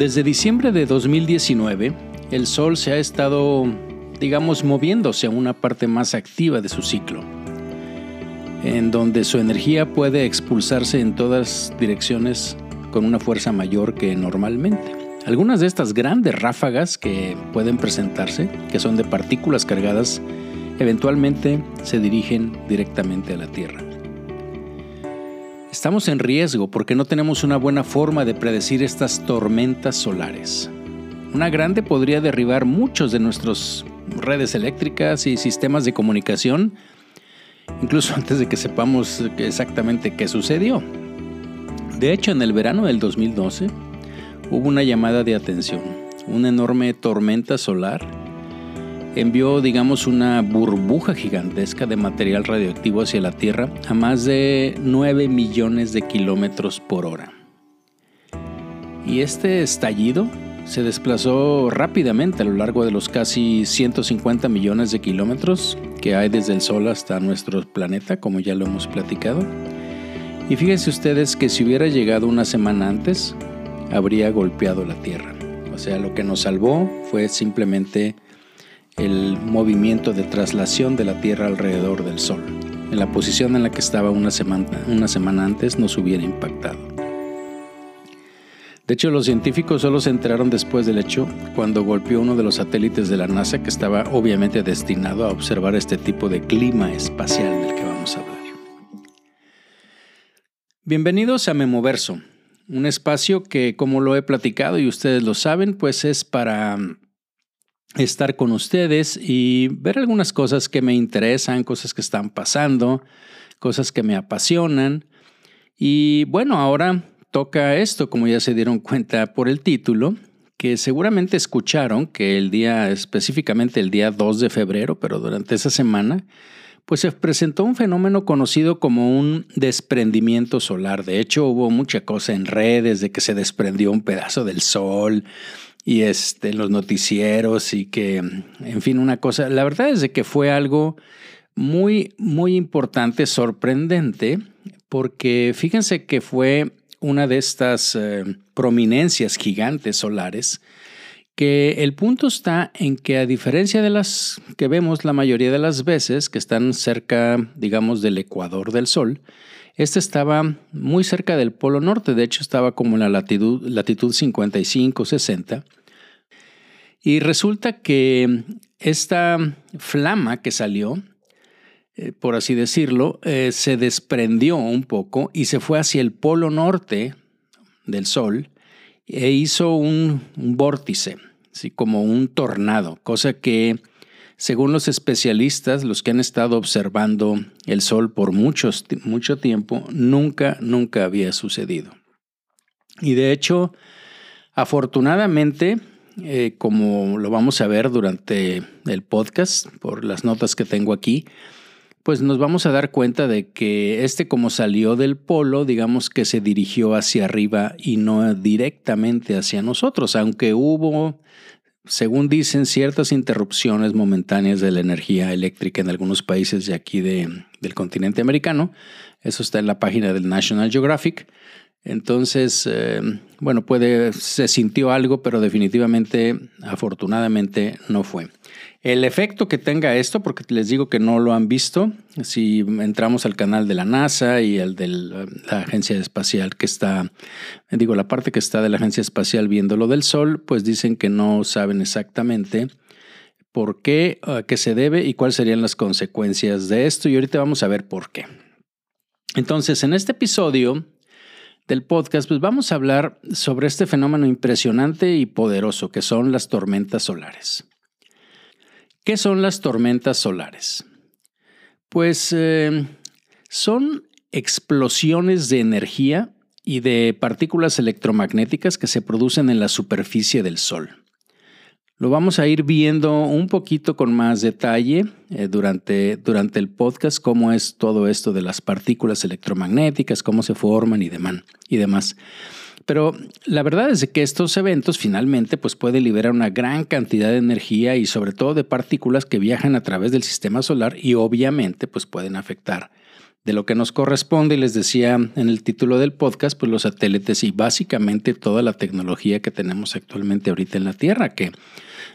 Desde diciembre de 2019, el Sol se ha estado, digamos, moviéndose a una parte más activa de su ciclo, en donde su energía puede expulsarse en todas direcciones con una fuerza mayor que normalmente. Algunas de estas grandes ráfagas que pueden presentarse, que son de partículas cargadas, eventualmente se dirigen directamente a la Tierra. Estamos en riesgo porque no tenemos una buena forma de predecir estas tormentas solares. Una grande podría derribar muchos de nuestras redes eléctricas y sistemas de comunicación, incluso antes de que sepamos exactamente qué sucedió. De hecho, en el verano del 2012 hubo una llamada de atención. Una enorme tormenta solar envió, digamos, una burbuja gigantesca de material radioactivo hacia la Tierra a más de 9 millones de kilómetros por hora. Y este estallido se desplazó rápidamente a lo largo de los casi 150 millones de kilómetros que hay desde el Sol hasta nuestro planeta, como ya lo hemos platicado. Y fíjense ustedes que si hubiera llegado una semana antes, habría golpeado la Tierra. O sea, lo que nos salvó fue simplemente el movimiento de traslación de la Tierra alrededor del Sol. En la posición en la que estaba una semana, una semana antes nos hubiera impactado. De hecho, los científicos solo se enteraron después del hecho cuando golpeó uno de los satélites de la NASA que estaba obviamente destinado a observar este tipo de clima espacial del que vamos a hablar. Bienvenidos a Memoverso, un espacio que, como lo he platicado y ustedes lo saben, pues es para estar con ustedes y ver algunas cosas que me interesan, cosas que están pasando, cosas que me apasionan. Y bueno, ahora toca esto, como ya se dieron cuenta por el título, que seguramente escucharon que el día, específicamente el día 2 de febrero, pero durante esa semana, pues se presentó un fenómeno conocido como un desprendimiento solar. De hecho, hubo mucha cosa en redes de que se desprendió un pedazo del sol, y este, los noticieros y que, en fin, una cosa, la verdad es de que fue algo muy, muy importante, sorprendente, porque fíjense que fue una de estas eh, prominencias gigantes solares, que el punto está en que a diferencia de las que vemos la mayoría de las veces, que están cerca, digamos, del ecuador del Sol, este estaba muy cerca del Polo Norte, de hecho estaba como en la latitud, latitud 55-60. Y resulta que esta flama que salió, eh, por así decirlo, eh, se desprendió un poco y se fue hacia el Polo Norte del Sol e hizo un, un vórtice, así como un tornado, cosa que según los especialistas, los que han estado observando el Sol por mucho tiempo, nunca, nunca había sucedido. Y de hecho, afortunadamente, eh, como lo vamos a ver durante el podcast, por las notas que tengo aquí, pues nos vamos a dar cuenta de que este como salió del polo, digamos que se dirigió hacia arriba y no directamente hacia nosotros, aunque hubo según dicen, ciertas interrupciones momentáneas de la energía eléctrica en algunos países de aquí del continente americano. Eso está en la página del National Geographic. Entonces, eh, bueno, puede, se sintió algo, pero definitivamente, afortunadamente, no fue. El efecto que tenga esto, porque les digo que no lo han visto, si entramos al canal de la NASA y el de la agencia espacial que está, digo, la parte que está de la agencia espacial viendo lo del Sol, pues dicen que no saben exactamente por qué, a qué se debe y cuáles serían las consecuencias de esto. Y ahorita vamos a ver por qué. Entonces, en este episodio del podcast, pues vamos a hablar sobre este fenómeno impresionante y poderoso que son las tormentas solares. ¿Qué son las tormentas solares? Pues eh, son explosiones de energía y de partículas electromagnéticas que se producen en la superficie del Sol. Lo vamos a ir viendo un poquito con más detalle eh, durante, durante el podcast, cómo es todo esto de las partículas electromagnéticas, cómo se forman y, demás. Y demás. Pero la verdad es que estos eventos finalmente pues, pueden liberar una gran cantidad de energía y sobre todo de partículas que viajan a través del sistema solar y obviamente pues, pueden afectar de lo que nos corresponde. Y les decía en el título del podcast, pues los satélites y básicamente toda la tecnología que tenemos actualmente ahorita en la Tierra, que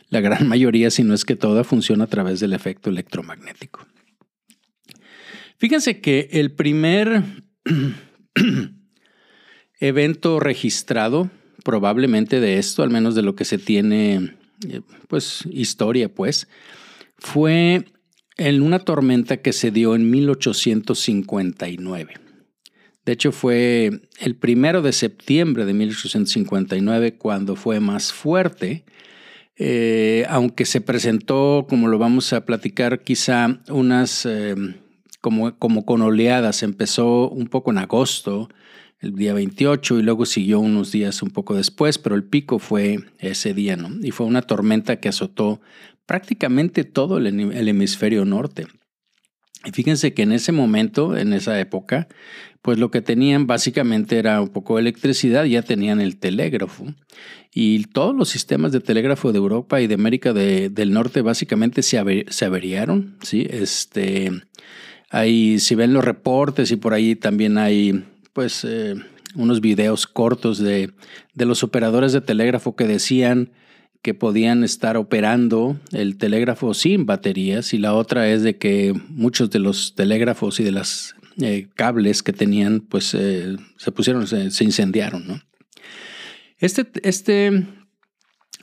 la gran mayoría, si no es que toda, funciona a través del efecto electromagnético. Fíjense que el primer evento registrado, probablemente de esto, al menos de lo que se tiene, eh, pues, historia, pues, fue en una tormenta que se dio en 1859. De hecho, fue el primero de septiembre de 1859 cuando fue más fuerte, eh, aunque se presentó, como lo vamos a platicar, quizá unas, eh, como, como con oleadas. Empezó un poco en agosto, el día 28, y luego siguió unos días un poco después, pero el pico fue ese día, ¿no? Y fue una tormenta que azotó prácticamente todo el, hemisferio norte. Y fíjense que en ese momento, en esa época, pues lo que tenían básicamente era un poco de electricidad, ya tenían el telégrafo. Y todos los sistemas de telégrafo de Europa y de América del Norte básicamente se, averiaron. ¿sí? Este, hay, si ven los reportes y por ahí también hay pues, eh, unos videos cortos de, de los operadores de telégrafo que decían que podían estar operando el telégrafo sin baterías y la otra es de que muchos de los telégrafos y de los eh, cables que tenían pues eh, se pusieron, se, incendiaron. Este, este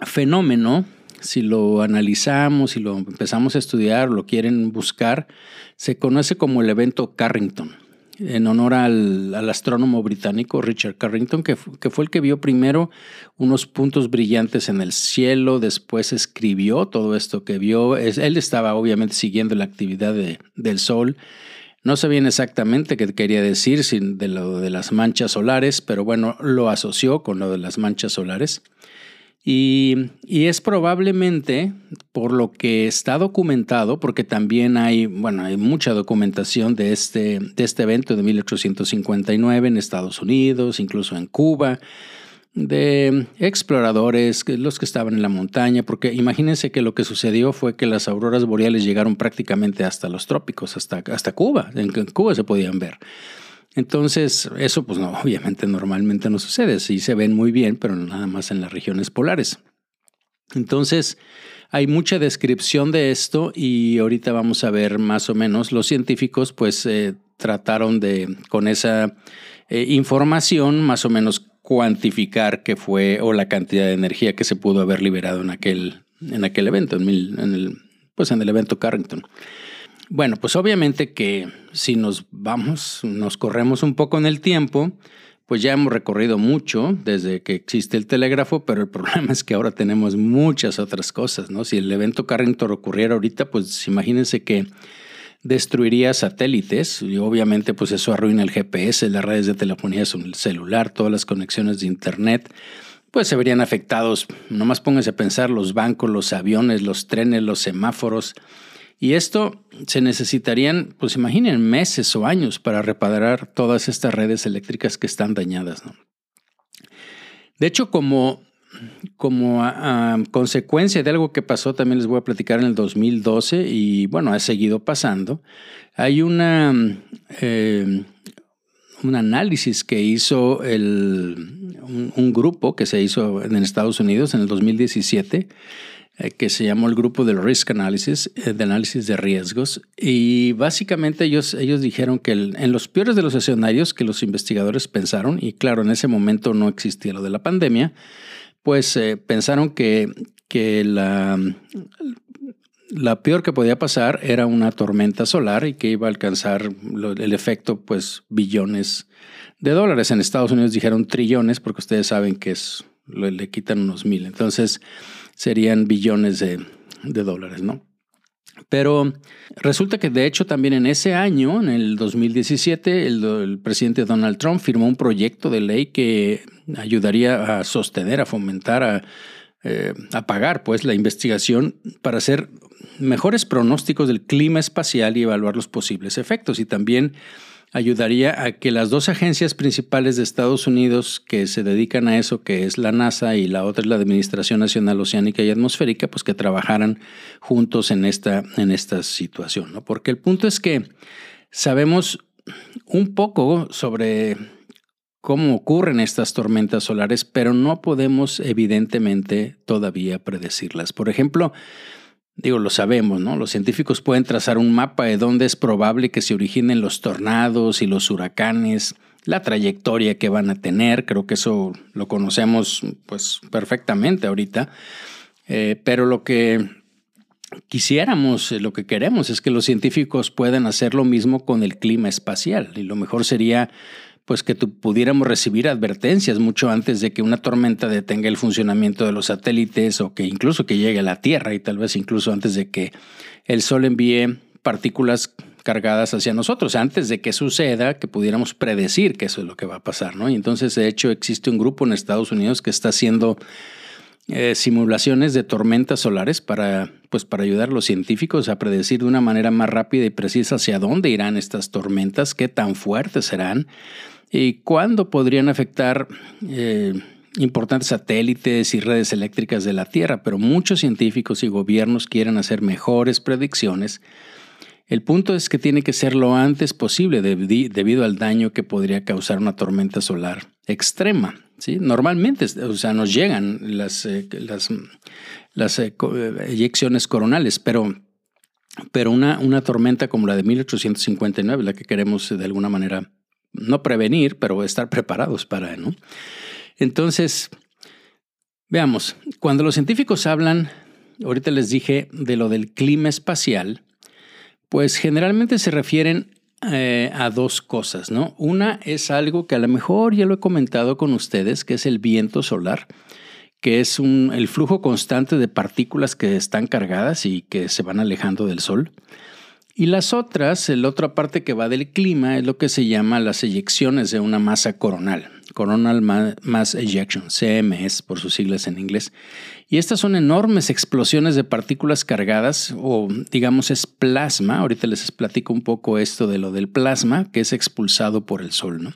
fenómeno, si lo analizamos y lo empezamos a estudiar, lo quieren buscar, se conoce como el evento Carrington en honor al, astrónomo británico Richard Carrington, que, fue el que vio primero unos puntos brillantes en el cielo, después escribió todo esto que vio. él estaba obviamente siguiendo la actividad del Sol. No sabían exactamente qué quería decir de lo de las manchas solares, pero bueno, lo asoció con lo de las manchas solares. Y, es probablemente por lo que está documentado, porque también hay, bueno, hay mucha documentación de este, de este evento de 1859 en Estados Unidos, incluso en Cuba, de exploradores, los que estaban en la montaña, porque imagínense que lo que sucedió fue que las auroras boreales llegaron prácticamente hasta los trópicos, hasta, hasta Cuba, en Cuba se podían ver. Entonces, eso pues no, obviamente normalmente no sucede, sí se ven muy bien, pero nada más en las regiones polares. Entonces, hay mucha descripción de esto y ahorita vamos a ver más o menos, los científicos pues eh, trataron de, con esa eh, información, más o menos cuantificar qué fue o la cantidad de energía que se pudo haber liberado en aquel, en aquel evento, en, en el, pues en el evento Carrington. Bueno, pues obviamente que si nos vamos, nos corremos un poco en el tiempo, pues ya hemos recorrido mucho desde que existe el telégrafo, pero el problema es que ahora tenemos muchas otras cosas, ¿no? Si el evento Carrington ocurriera ahorita, pues imagínense que destruiría satélites y obviamente pues eso arruina el GPS, las redes de telefonía celular, todas las conexiones de internet, pues se verían afectados. Nomás pónganse a pensar los bancos, los aviones, los trenes, los semáforos, y esto se necesitarían, pues imaginen, meses o años para reparar todas estas redes eléctricas que están dañadas. De hecho, como, como consecuencia de algo que pasó, también les voy a platicar en el 2012 y bueno, ha seguido pasando, hay una, eh, un análisis que hizo el, un, un, grupo que se hizo en Estados Unidos en el 2017 eh, que se llamó el grupo del Risk Analysis, eh, de análisis de riesgos, y básicamente ellos, ellos dijeron que en los peores de los escenarios que los investigadores pensaron, y claro, en ese momento no existía lo de la pandemia, pues eh, pensaron que, que la, la peor que podía pasar era una tormenta solar y que iba a alcanzar el efecto, pues, billones de dólares. En Estados Unidos dijeron trillones porque ustedes saben que es, le quitan unos mil. Entonces, serían billones de, dólares, ¿no? Pero resulta que de hecho también en ese año, en el 2017, el, presidente Donald Trump firmó un proyecto de ley que ayudaría a sostener, a fomentar, a, eh, a pagar pues la investigación para hacer mejores pronósticos del clima espacial y evaluar los posibles efectos. Y también ayudaría a que las dos agencias principales de Estados Unidos que se dedican a eso, que es la NASA y la otra es la Administración Nacional Oceánica y Atmosférica, pues que trabajaran juntos en esta, en esta situación. ¿no? Porque el punto es que sabemos un poco sobre cómo ocurren estas tormentas solares, pero no podemos evidentemente todavía predecirlas. Por ejemplo, digo, lo sabemos, ¿no? Los científicos pueden trazar un mapa de dónde es probable que se originen los tornados y los huracanes, la trayectoria que van a tener, creo que eso lo conocemos pues perfectamente ahorita, eh, pero lo que quisiéramos, eh, lo que queremos es que los científicos puedan hacer lo mismo con el clima espacial y lo mejor sería pues que pudiéramos recibir advertencias mucho antes de que una tormenta detenga el funcionamiento de los satélites o que incluso que llegue a la Tierra y tal vez incluso antes de que el Sol envíe partículas cargadas hacia nosotros, antes de que suceda, que pudiéramos predecir que eso es lo que va a pasar, ¿no? Y entonces, de hecho, existe un grupo en Estados Unidos que está haciendo eh, simulaciones de tormentas solares para, pues, para ayudar a los científicos a predecir de una manera más rápida y precisa hacia dónde irán estas tormentas, qué tan fuertes serán, ¿Y cuándo podrían afectar eh, importantes satélites y redes eléctricas de la Tierra? Pero muchos científicos y gobiernos quieren hacer mejores predicciones. El punto es que tiene que ser lo antes posible debido al daño que podría causar una tormenta solar extrema. ¿sí? Normalmente o sea, nos llegan las, eh, eh, coronales, pero, pero una, una tormenta como la de 1859, la que queremos de alguna manera no prevenir, pero estar preparados para, ¿no? Entonces, veamos, cuando los científicos hablan, ahorita les dije de lo del clima espacial, pues generalmente se refieren eh, a dos cosas, ¿no? Una es algo que a lo mejor ya lo he comentado con ustedes, que es el viento solar, que es un, el flujo constante de partículas que están cargadas y que se van alejando del Sol. Y las otras, la otra parte que va del clima es lo que se llama las eyecciones de una masa coronal, Coronal Mass Ejection, CMS por sus siglas en inglés. Y estas son enormes explosiones de partículas cargadas o digamos es plasma. Ahorita les platico un poco esto de lo del plasma que es expulsado por el sol, ¿no?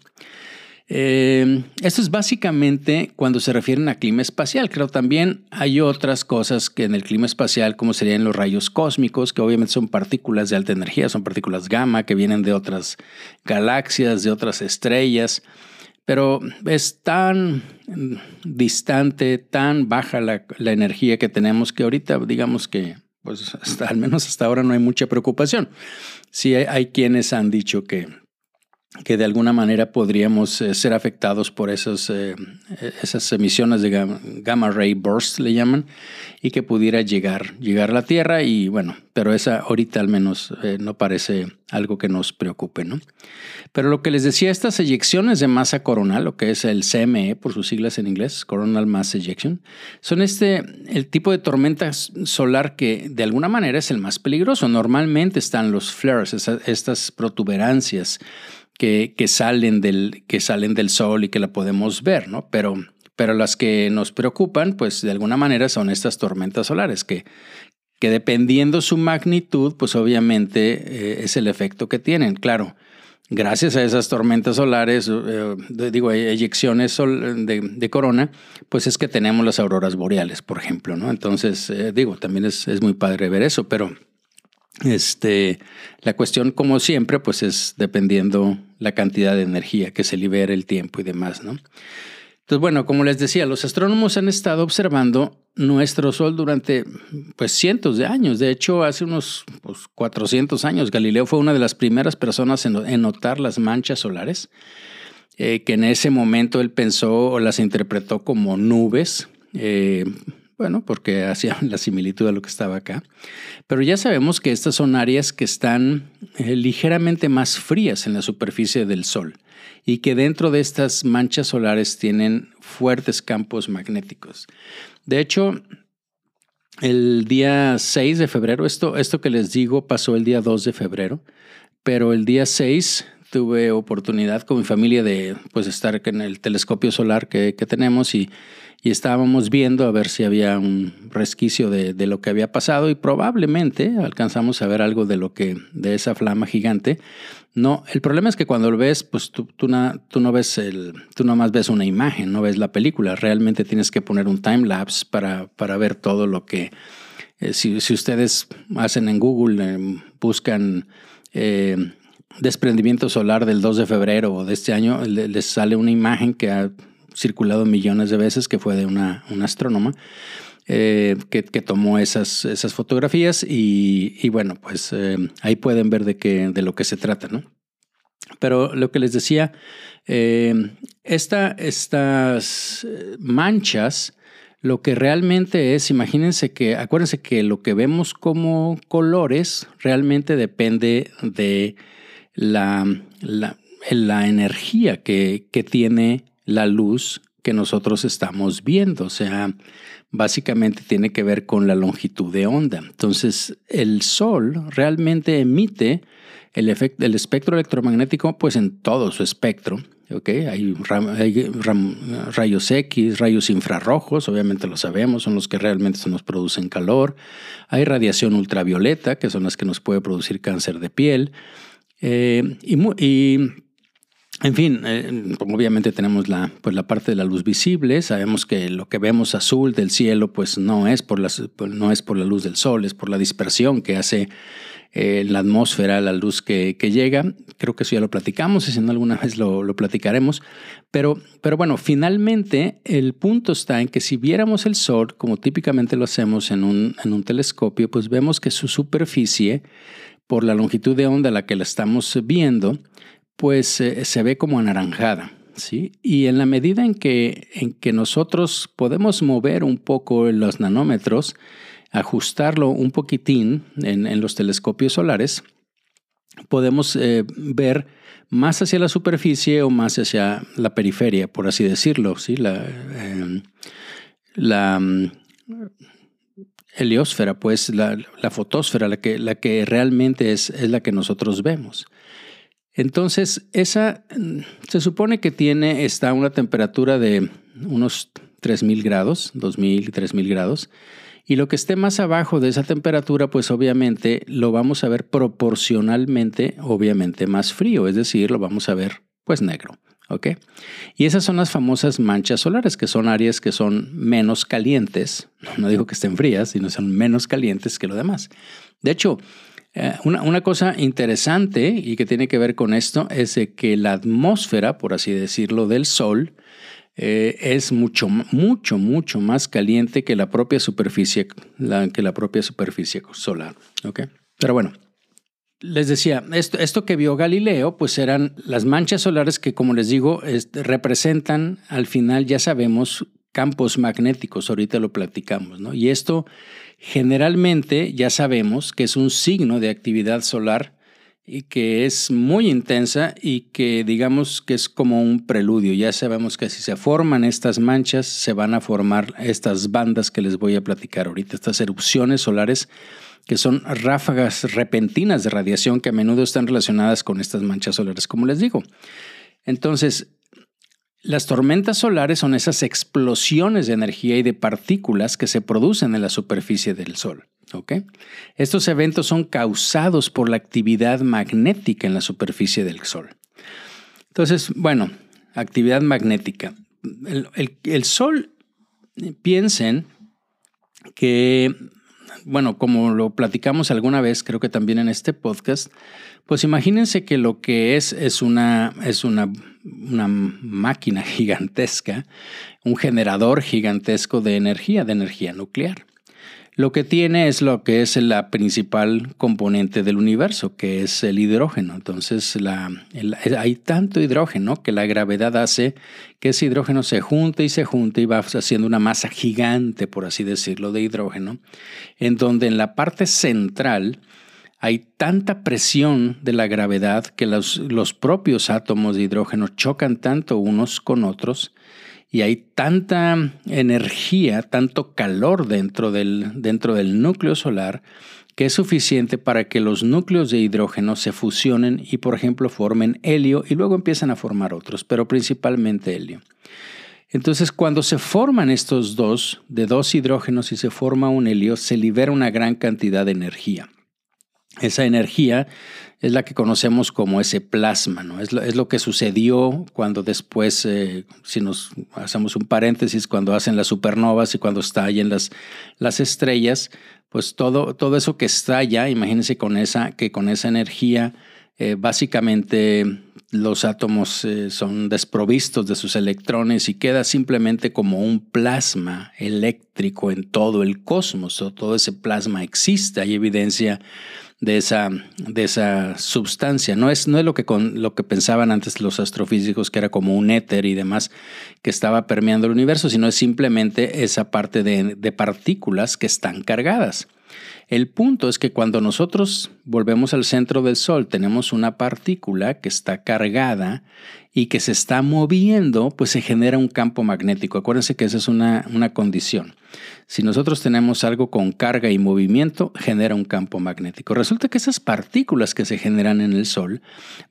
Eh, esto es básicamente cuando se refieren a clima espacial. Creo también hay otras cosas que en el clima espacial, como serían los rayos cósmicos, que obviamente son partículas de alta energía, son partículas gamma que vienen de otras galaxias, de otras estrellas. Pero es tan distante, tan baja la, energía que tenemos que ahorita, digamos que, pues hasta, al menos hasta ahora no hay mucha preocupación. Sí hay quienes han dicho que que de alguna manera podríamos eh, ser afectados por esas, eh, esas emisiones de gamma, ray burst, le llaman, y que pudiera llegar, llegar a la Tierra. Y bueno, pero esa ahorita al menos eh, no parece algo que nos preocupe, ¿no? Pero lo que les decía, estas eyecciones de masa coronal, lo que es el CME por sus siglas en inglés, Coronal Mass Ejection, son este, el tipo de tormenta solar que de alguna manera es el más peligroso. Normalmente están los flares, estas protuberancias que, salen del, que salen del sol y que la podemos ver, ¿no? Pero, pero las que nos preocupan, pues de alguna manera son estas tormentas solares, que, que dependiendo su magnitud, pues obviamente eh, es el efecto que tienen. Claro, gracias a esas tormentas solares, eh, digo, eyecciones de, de, corona, pues es que tenemos las auroras boreales, por ejemplo, ¿no? Entonces, eh, digo, también es, es muy padre ver eso, pero este, la cuestión, como siempre, pues es dependiendo la cantidad de energía que se libera, el tiempo y demás, ¿no? Entonces, bueno, como les decía, los astrónomos han estado observando nuestro Sol durante pues, cientos de años. De hecho, hace unos pues, 400 años, Galileo fue una de las primeras personas en, notar las manchas solares, eh, que en ese momento él pensó o las interpretó como nubes. Eh, bueno, porque hacía la similitud a lo que estaba acá. Pero ya sabemos que estas son áreas que están eh, ligeramente más frías en la superficie del Sol y que dentro de estas manchas solares tienen fuertes campos magnéticos. De hecho, el día 6 de febrero, esto, esto que les digo pasó el día 2 de febrero, pero el día 6 tuve oportunidad con mi familia de pues, estar en el telescopio solar que, que tenemos y y estábamos viendo a ver si había un resquicio de, de, lo que había pasado y probablemente alcanzamos a ver algo de lo que de esa flama gigante. No, el problema es que cuando lo ves, pues tú, tú, tú no ves el, tú nomás ves una imagen, no ves la película. Realmente tienes que poner un time lapse para, para ver todo lo que eh, si, si, ustedes hacen en Google, eh, buscan eh, desprendimiento solar del 2 de febrero de este año, les sale una imagen que circulado millones de veces, que fue de una, astrónoma, eh, que, tomó esas, esas fotografías y, bueno, pues eh, ahí pueden ver de, qué, de lo que se trata, ¿no? Pero lo que les decía, eh, estas manchas, lo que realmente es, imagínense que, acuérdense que lo que vemos como colores realmente depende de la, la, energía que, que tiene la luz que nosotros estamos viendo. O sea, básicamente tiene que ver con la longitud de onda. Entonces, el Sol realmente emite el, el espectro electromagnético pues en todo su espectro. Okay, hay, rayos X, rayos infrarrojos, obviamente lo sabemos, son los que realmente nos producen calor. Hay radiación ultravioleta, que son las que nos puede producir cáncer de piel. Eh, y en fin, eh, obviamente tenemos la, pues la parte de la luz visible, sabemos que lo que vemos azul del cielo pues no es por, las, pues, no es por la luz del sol, es por la dispersión que hace eh, la atmósfera, la luz que, que, llega. Creo que eso ya lo platicamos y si no alguna vez lo, lo platicaremos. Pero, pero bueno, finalmente el punto está en que si viéramos el sol como típicamente lo hacemos en un, en un telescopio, pues vemos que su superficie, por la longitud de onda a la que la estamos viendo, pues se ve como anaranjada. ¿sí? Y en la medida en que, en que nosotros podemos mover un poco los nanómetros, ajustarlo un poquitín en, los telescopios solares, podemos eh, ver más hacia la superficie o más hacia la periferia, por así decirlo, ¿sí? la, em, la mm, heliosfera, pues la, la fotosfera, la que, la que realmente es, es la que nosotros vemos. Entonces, esa se supone que tiene, está a una temperatura de unos 3000 grados, 2000 y 3000 grados. Y lo que esté más abajo de esa temperatura, pues obviamente lo vamos a ver proporcionalmente, obviamente más frío, es decir, lo vamos a ver pues negro. ¿ok? Y esas son las famosas manchas solares, que son áreas que son menos calientes, no digo que estén frías, sino son menos calientes que lo demás. De hecho, eh, una, cosa interesante y que tiene que ver con esto es que la atmósfera, por así decirlo, del Sol eh, es mucho, mucho, mucho más caliente que la propia superficie, que la propia superficie solar. Pero bueno, les decía, esto, esto, que vio Galileo, pues eran las manchas solares que, como les digo, representan al final, ya sabemos, campos magnéticos. Ahorita lo platicamos, ¿no? Y esto Generalmente ya sabemos que es un signo de actividad solar y que es muy intensa y que digamos que es como un preludio. Ya sabemos que si se forman estas manchas, se van a formar estas bandas que les voy a platicar ahorita, estas erupciones solares que son ráfagas repentinas de radiación que a menudo están relacionadas con estas manchas solares, como les digo. Entonces, las tormentas solares son esas explosiones de energía y de partículas que se producen en la superficie del Sol. Estos eventos son causados por la actividad magnética en la superficie del Sol. Entonces, bueno, actividad magnética. el Sol, piensen que, bueno, como lo platicamos alguna vez, creo que también en este podcast, pues imagínense que lo que es es una, es una, una máquina gigantesca, un generador gigantesco de energía, de energía nuclear. Lo que tiene es lo que es la principal componente del universo, que es el hidrógeno. Entonces hay tanto hidrógeno que la gravedad hace que ese hidrógeno se junte y se junte y va haciendo una masa gigante, por así decirlo, de hidrógeno, en donde en la parte central hay tanta presión de la gravedad que los, propios átomos de hidrógeno chocan tanto unos con otros y hay tanta energía, tanto calor dentro del, dentro del núcleo solar que es suficiente para que los núcleos de hidrógeno se fusionen y, por ejemplo, formen helio y luego empiezan a formar otros, pero principalmente helio. Entonces, cuando se forman estos dos, de dos hidrógenos y se forma un helio, se libera una gran cantidad de energía. Esa energía es la que conocemos como ese plasma, ¿no? Es lo, es lo que sucedió cuando después, eh, si nos hacemos un paréntesis, cuando hacen las supernovas y cuando estallan las, las estrellas, pues todo, todo eso que estalla, imagínense con esa, que con esa energía eh, básicamente los átomos eh, son desprovistos de sus electrones y queda simplemente como un plasma eléctrico en todo el cosmos. O todo ese plasma existe, hay evidencia de esa, de esa sustancia. No es, no es lo, que con, lo que pensaban antes los astrofísicos, que era como un éter y demás que estaba permeando el universo, sino es simplemente esa parte de, de partículas que están cargadas. El punto es que cuando nosotros volvemos al centro del Sol, tenemos una partícula que está cargada y que se está moviendo, pues se genera un campo magnético. Acuérdense que esa es una, una condición. Si nosotros tenemos algo con carga y movimiento, genera un campo magnético. Resulta que esas partículas que se generan en el Sol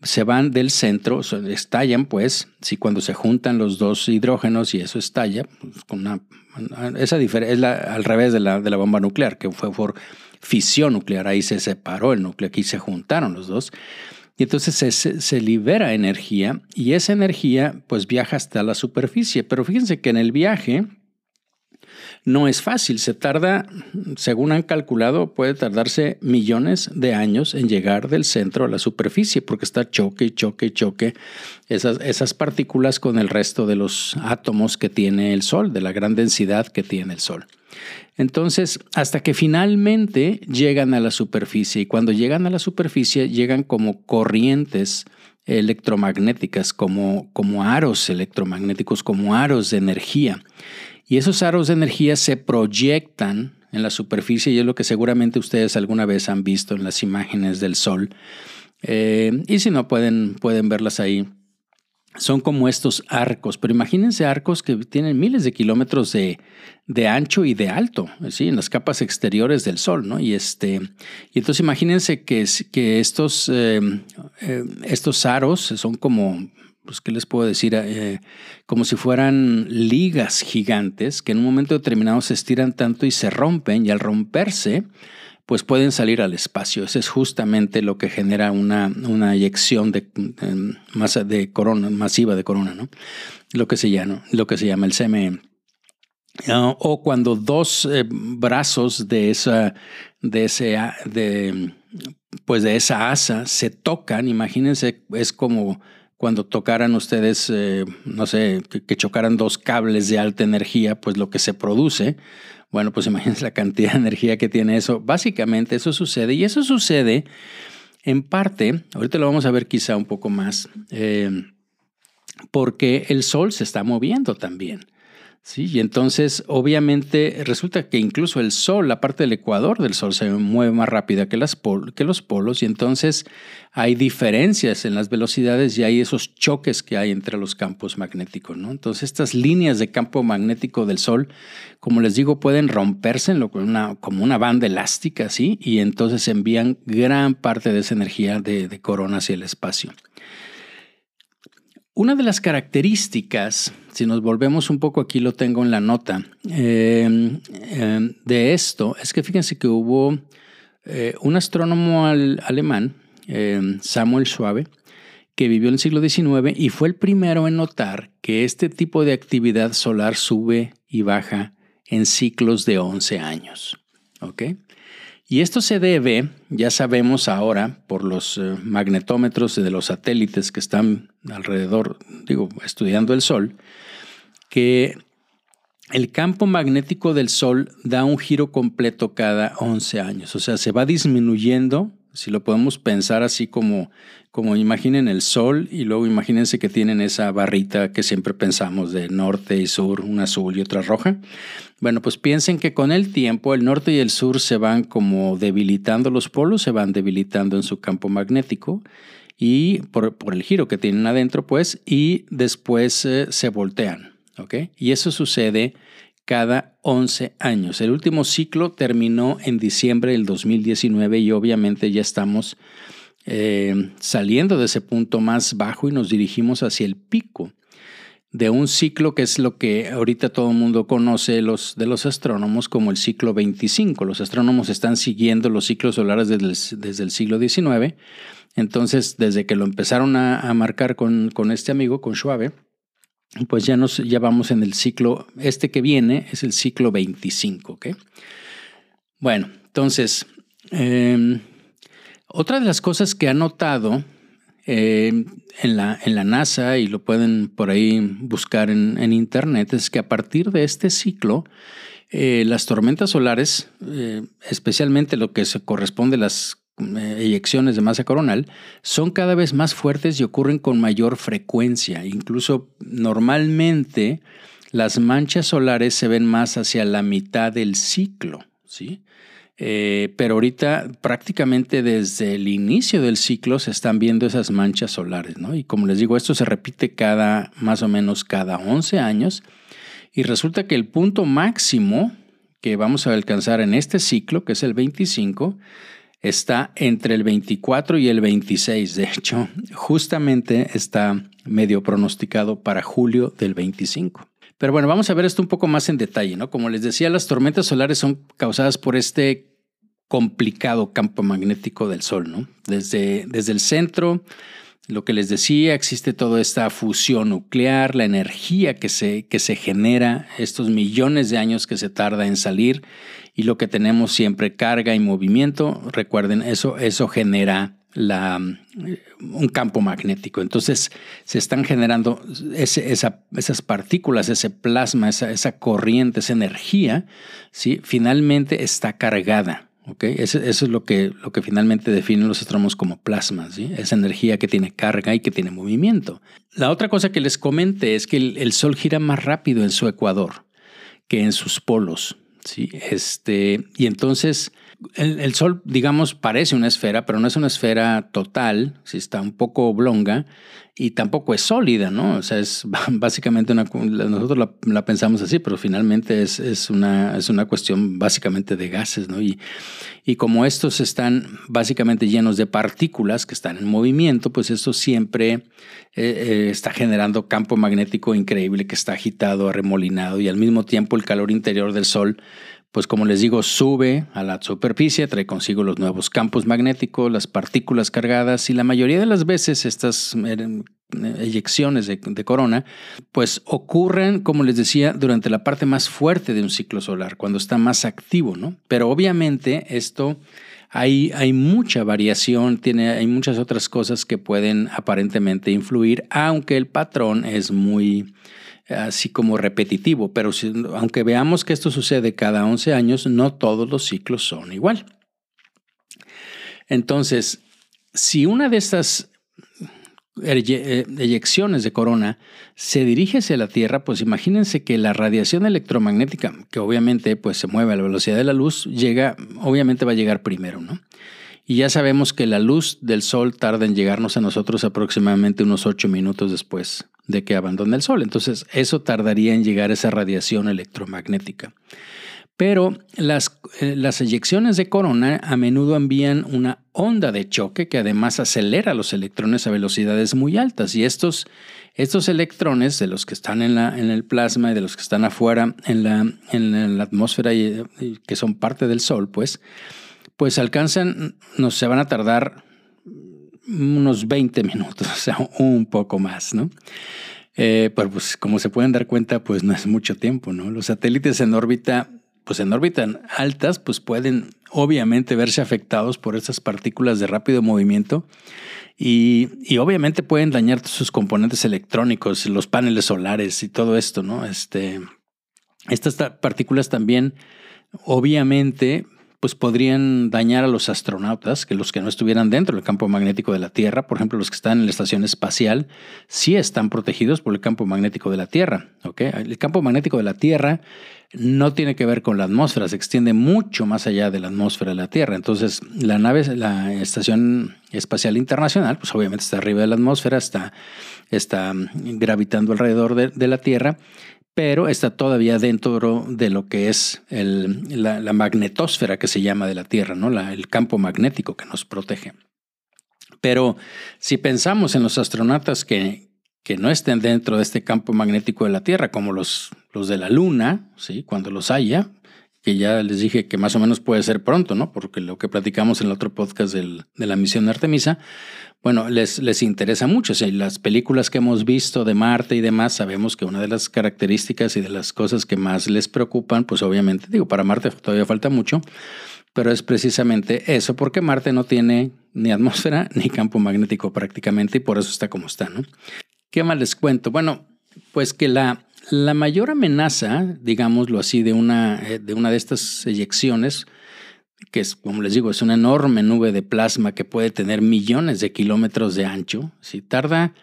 se van del centro, estallan, pues, si cuando se juntan los dos hidrógenos y eso estalla, pues, con una, esa es al revés de la, de la bomba nuclear, que fue por fisión nuclear, ahí se separó el núcleo, aquí se juntaron los dos. Y entonces se, se, libera energía y esa energía pues viaja hasta la superficie. Pero fíjense que en el viaje no es fácil, se tarda, según han calculado, puede tardarse millones de años en llegar del centro a la superficie porque está choque, choque, choque esas, esas partículas con el resto de los átomos que tiene el Sol, de la gran densidad que tiene el Sol. Entonces, hasta que finalmente llegan a la superficie y cuando llegan a la superficie llegan como corrientes electromagnéticas, como, como aros electromagnéticos, como aros de energía. Y esos aros de energía se proyectan en la superficie y es lo que seguramente ustedes alguna vez han visto en las imágenes del Sol. Eh, y si no, pueden, pueden verlas ahí son como estos arcos, pero imagínense arcos que tienen miles de kilómetros de, de, ancho y de alto, ¿sí? en las capas exteriores del Sol, ¿no? Y, este, y entonces imagínense que, que estos, eh, eh, estos aros son como, pues, ¿qué les puedo decir? Eh, como si fueran ligas gigantes que en un momento determinado se estiran tanto y se rompen, y al romperse, pues pueden salir al espacio. Ese es justamente lo que genera una, una eyección de, masa de corona, masiva de corona, ¿no? Lo que se llama, lo que se llama el CME. Ah, o cuando dos eh, brazos de esa, de ese, de, pues de esa asa se tocan, imagínense, es como cuando tocaran ustedes, eh, no sé, que, chocaran dos cables de alta energía, pues lo que se produce bueno, pues imagínense la cantidad de energía que tiene eso. Básicamente eso sucede y eso sucede en parte, ahorita lo vamos a ver quizá un poco más, eh, porque el Sol se está moviendo también. Sí, y entonces obviamente resulta que incluso el Sol, la parte del ecuador del Sol se mueve más rápida que, las que los polos y entonces hay diferencias en las velocidades y hay esos choques que hay entre los campos magnéticos. ¿no? Entonces estas líneas de campo magnético del Sol, como les digo, pueden romperse en lo, una, como una banda elástica, ¿sí? y entonces envían gran parte de esa energía de, de corona hacia el espacio. Una de las características, si nos volvemos un poco aquí, lo tengo en la nota, em, em, de esto, es que fíjense que hubo eh, un astrónomo alemán, em, Samuel Schwabe, que vivió en el siglo XIX y fue el primero en notar que este tipo de actividad solar sube y baja en ciclos de 11 años. ¿ok?, y esto se debe, ya sabemos ahora, por los eh, magnetómetros de los satélites que están alrededor, digo, estudiando el Sol, que el campo magnético del Sol da un giro completo cada 11 años. O sea, se va disminuyendo si lo podemos pensar así como, como imaginen el sol y luego imagínense que tienen esa barrita que siempre pensamos de norte y sur, una azul y otra roja. Bueno, pues piensen que con el tiempo el norte y el sur se van como debilitando los polos, se van debilitando en su campo magnético y por, el giro que tienen adentro, pues, y después eh, se voltean. ¿Ok? Y eso sucede cada 11 años. El último ciclo terminó en diciembre del 2019 y obviamente ya estamos eh, saliendo de ese punto más bajo y nos dirigimos hacia el pico de un ciclo que es lo que ahorita todo el mundo conoce los, de los astrónomos como el ciclo 25. Los astrónomos están siguiendo los ciclos solares desde el, siglo XIX. Entonces, desde que lo empezaron a, marcar con, este amigo, con Schwabe, pues ya, nos, ya vamos en el ciclo, este que viene es el ciclo 25, ¿ok? Bueno, entonces, em, otra de las cosas que ha notado eh, en, la, en, la, NASA, y lo pueden por ahí buscar en, Internet, es que a partir de este ciclo, eh, las tormentas solares, eh, especialmente lo que se corresponde a las eyecciones de masa coronal, son cada vez más fuertes y ocurren con mayor frecuencia. Incluso normalmente las manchas solares se ven más hacia la mitad del ciclo, ¿sí? Eh, pero ahorita prácticamente desde el inicio del ciclo se están viendo esas manchas solares, ¿no? Y como les digo, esto se repite cada, más o menos cada 11 años. Y resulta que el punto máximo que vamos a alcanzar en este ciclo, que es el 25, está entre el 24 y el 26. De hecho, justamente está medio pronosticado para julio del 25. Pero bueno, vamos a ver esto un poco más en detalle, ¿no? Como les decía, las tormentas solares son causadas por este complicado campo magnético del Sol, ¿no? Desde, desde el centro, lo que les decía, existe toda esta fusión nuclear, la energía que se, que se genera, estos millones de años que se tarda en salir y lo que tenemos siempre carga y movimiento. Recuerden, eso, eso genera la, un campo magnético. Entonces se están generando esas partículas, ese plasma, esa, esa, corriente, esa energía, ¿sí? finalmente está cargada. ¿Okay? Eso, es lo que, lo que finalmente definen los astrónomos como plasma, ¿sí? esa energía que tiene carga y que tiene movimiento. La otra cosa que les comenté es que el, el Sol gira más rápido en su ecuador que en sus polos. ¿sí? Este, y entonces el, Sol, digamos, parece una esfera, pero no es una esfera total, si está un poco oblonga y tampoco es sólida, ¿no? O sea, es básicamente una, nosotros la, pensamos así, pero finalmente es, es, una, es una cuestión básicamente de gases, ¿no? Y, y como estos están básicamente llenos de partículas que están en movimiento, pues eso siempre eh, eh, está generando campo magnético increíble que está agitado, arremolinado y al mismo tiempo el calor interior del Sol pues como les digo, sube a la superficie, trae consigo los nuevos campos magnéticos, las partículas cargadas y la mayoría de las veces estas eh, eyecciones de, corona, pues ocurren, como les decía, durante la parte más fuerte de un ciclo solar, cuando está más activo, ¿no? Pero obviamente esto... Hay, hay, mucha variación, tiene, hay muchas otras cosas que pueden aparentemente influir, aunque el patrón es muy, así como repetitivo, pero aunque veamos que esto sucede cada 11 años, no todos los ciclos son igual. Entonces, si una de estas eh, eyecciones de corona se dirige hacia la Tierra, pues imagínense que la radiación electromagnética, que obviamente pues se mueve a la velocidad de la luz, llega, obviamente va a llegar primero, ¿no? Y ya sabemos que la luz del Sol tarda en llegarnos a nosotros aproximadamente unos 8 minutos después de que abandone el Sol. Entonces, eso tardaría en llegar esa radiación electromagnética. Pero las, eh, las eyecciones de corona a menudo envían una onda de choque que además acelera los electrones a velocidades muy altas. Y estos, estos electrones, de los que están en, la, en el plasma y de los que están afuera en la, en la atmósfera y, que son parte del Sol, pues, pues alcanzan, no se van a tardar unos 20 minutos, o sea, un poco más, ¿no? Eh, pero pues como se pueden dar cuenta, pues no es mucho tiempo, ¿no? Los satélites en órbita, pues en órbita altas, pues pueden obviamente verse afectados por esas partículas de rápido movimiento y, y, obviamente pueden dañar sus componentes electrónicos, los paneles solares y todo esto, ¿no? Este, estas partículas también obviamente pues podrían dañar a los astronautas, que los que no estuvieran dentro del campo magnético de la Tierra, por ejemplo, los que están en la estación espacial, sí están protegidos por el campo magnético de la Tierra. El campo magnético de la Tierra no tiene que ver con la atmósfera, se extiende mucho más allá de la atmósfera de la Tierra. Entonces, la nave, la Estación Espacial Internacional, pues obviamente está arriba de la atmósfera, está, está gravitando alrededor de la Tierra pero está todavía dentro de lo que es la, magnetosfera que se llama de la Tierra, el campo magnético que nos protege. Pero si pensamos en los astronautas que, no estén dentro de este campo magnético de la Tierra, como los, los de la Luna, ¿sí? cuando los haya, que ya les dije que más o menos puede ser pronto, ¿no? Porque lo que platicamos en el otro podcast de la misión de Artemisa, bueno, les, les interesa mucho. O las películas que hemos visto de Marte y demás, sabemos que una de las características y de las cosas que más les preocupan, pues obviamente, digo, para Marte todavía falta mucho, pero es precisamente eso, porque Marte no tiene ni atmósfera ni campo magnético prácticamente y por eso está como está, ¿no? ¿Qué más les cuento? Bueno, pues que la, la mayor amenaza, digámoslo así, de una, eh, de una de estas eyecciones, que es, como les digo, es una enorme nube de plasma que puede tener millones de kilómetros de ancho, si tarda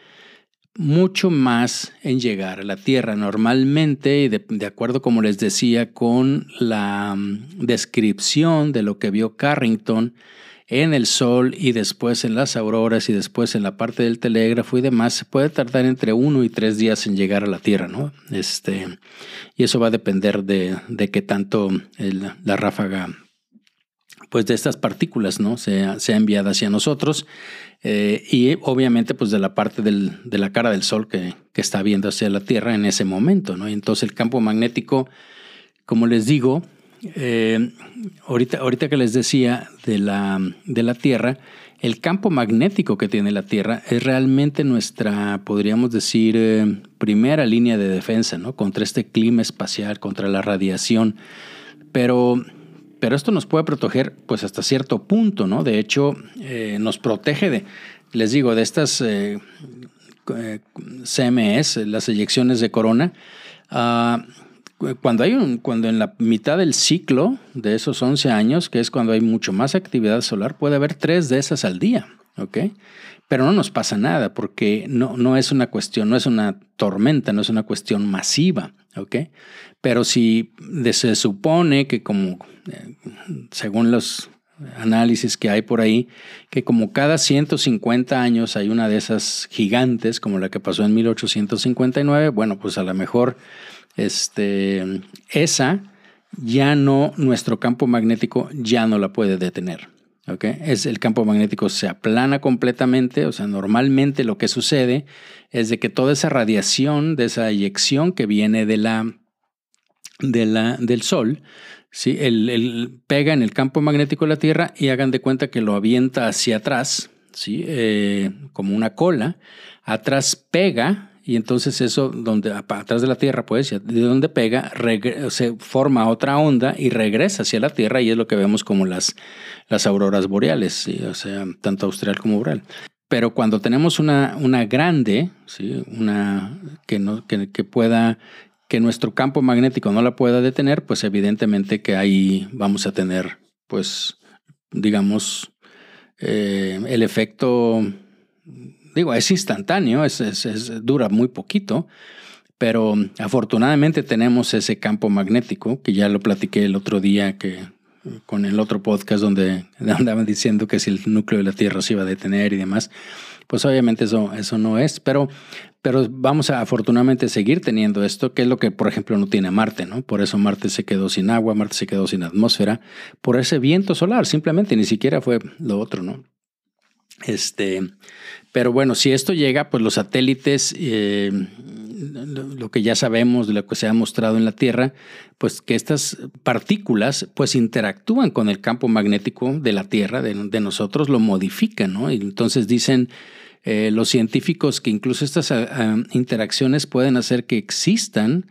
mucho más en llegar a la Tierra. Normalmente, y de, acuerdo como les decía, con la mm, descripción de lo que vio Carrington en el Sol y después en las auroras y después en la parte del telégrafo y demás, puede tardar entre uno y tres días en llegar a la Tierra, ¿no? Este, y eso va a depender de, de qué tanto la ráfaga pues de estas partículas, ¿no? Sea, sea enviada hacia nosotros eh, y obviamente pues de la parte de la cara del Sol que, está viendo hacia la Tierra en ese momento, ¿no? Y entonces el campo magnético, como les digo, eh, ahorita, ahorita que les decía de la, de la Tierra, el campo magnético que tiene la Tierra es realmente nuestra, podríamos decir, eh, primera línea de defensa, ¿no? Contra este clima espacial, contra la radiación. Pero pero esto nos puede proteger pues hasta cierto punto, ¿no? De hecho, eh, nos protege de, les digo, de estas CMS, las eyecciones de corona. Ah, cuando, hay un, cuando en la mitad del ciclo de esos 11 años, que es cuando hay mucho más actividad solar, puede haber tres de esas al día, ¿ok? Pero no nos pasa nada porque no, no es una cuestión, no es una tormenta, no es una cuestión masiva, ¿ok? Pero si se supone que como, eh, según los análisis que hay por ahí, que como cada 150 años hay una de esas gigantes, como la que pasó en 1859, bueno, pues a lo mejor este, esa ya no, nuestro campo magnético ya no la puede detener. ¿okay? Es, el campo magnético se aplana completamente, o sea, normalmente lo que sucede es de que toda esa radiación, de esa eyección que viene de la de la, del Sol, ¿sí? El, pega en el campo magnético de la Tierra y hagan de cuenta que lo avienta hacia atrás, ¿sí? Eh, como una cola, atrás pega y entonces eso, donde atrás de la Tierra, pues, de donde pega, se forma otra onda y regresa hacia la Tierra y es lo que vemos como las, las auroras boreales, o sea, tanto austral como boreal. Pero cuando tenemos una, una grande, ¿sí? una que, no, que, que pueda que nuestro campo magnético no la pueda detener, pues evidentemente que ahí vamos a tener, pues, digamos, eh, el efecto, digo, es instantáneo, es, dura muy poquito, pero afortunadamente tenemos ese campo magnético, que ya lo platiqué el otro día que con el otro podcast donde andaban diciendo que si el núcleo de la Tierra se iba a detener y demás, pues obviamente eso, eso no es, pero pero vamos a afortunadamente seguir teniendo esto, que es lo que, por ejemplo, no tiene Marte, ¿no? Por eso Marte se quedó sin agua, Marte se quedó sin atmósfera, por ese viento solar, simplemente ni siquiera fue lo otro, ¿no? Este, pero bueno, si esto llega, pues los satélites, eh, lo que ya sabemos de lo que se ha mostrado en la Tierra, pues que estas partículas pues interactúan con el campo magnético de la Tierra, de, nosotros, lo modifican, ¿no? Y entonces dicen, eh, los científicos que incluso estas ah, ah, interacciones pueden hacer que existan